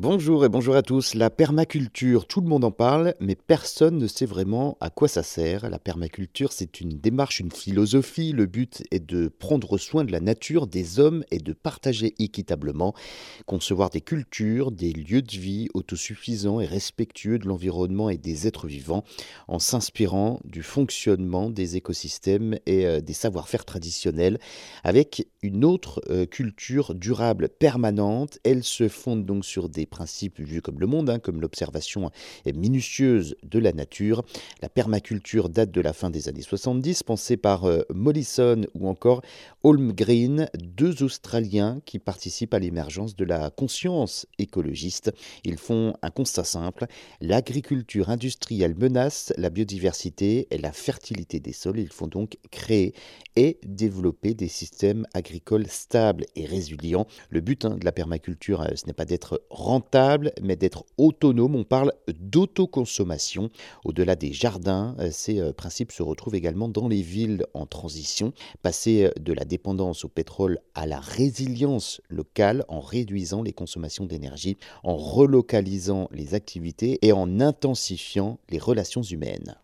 Bonjour et bonjour à tous. La permaculture, tout le monde en parle, mais personne ne sait vraiment à quoi ça sert. La permaculture, c'est une démarche, une philosophie. Le but est de prendre soin de la nature, des hommes et de partager équitablement, concevoir des cultures, des lieux de vie autosuffisants et respectueux de l'environnement et des êtres vivants, en s'inspirant du fonctionnement des écosystèmes et euh, des savoir-faire traditionnels, avec une autre euh, culture durable permanente. Elle se fonde donc sur des principes vus comme le monde, hein, comme l'observation minutieuse de la nature. La permaculture date de la fin des années 70, pensée par euh, Mollison ou encore Holmgreen, deux Australiens qui participent à l'émergence de la conscience écologiste. Ils font un constat simple, l'agriculture industrielle menace la biodiversité et la fertilité des sols. Ils font donc créer et développer des systèmes agricoles stables et résilients. Le but hein, de la permaculture, euh, ce n'est pas d'être rentable, mais d'être autonome. On parle d'autoconsommation. Au-delà des jardins, euh, ces euh, principes se retrouvent également dans les villes en transition. Passer euh, de la dépendance au pétrole à la résilience locale en réduisant les consommations d'énergie, en relocalisant les activités et en intensifiant les relations humaines.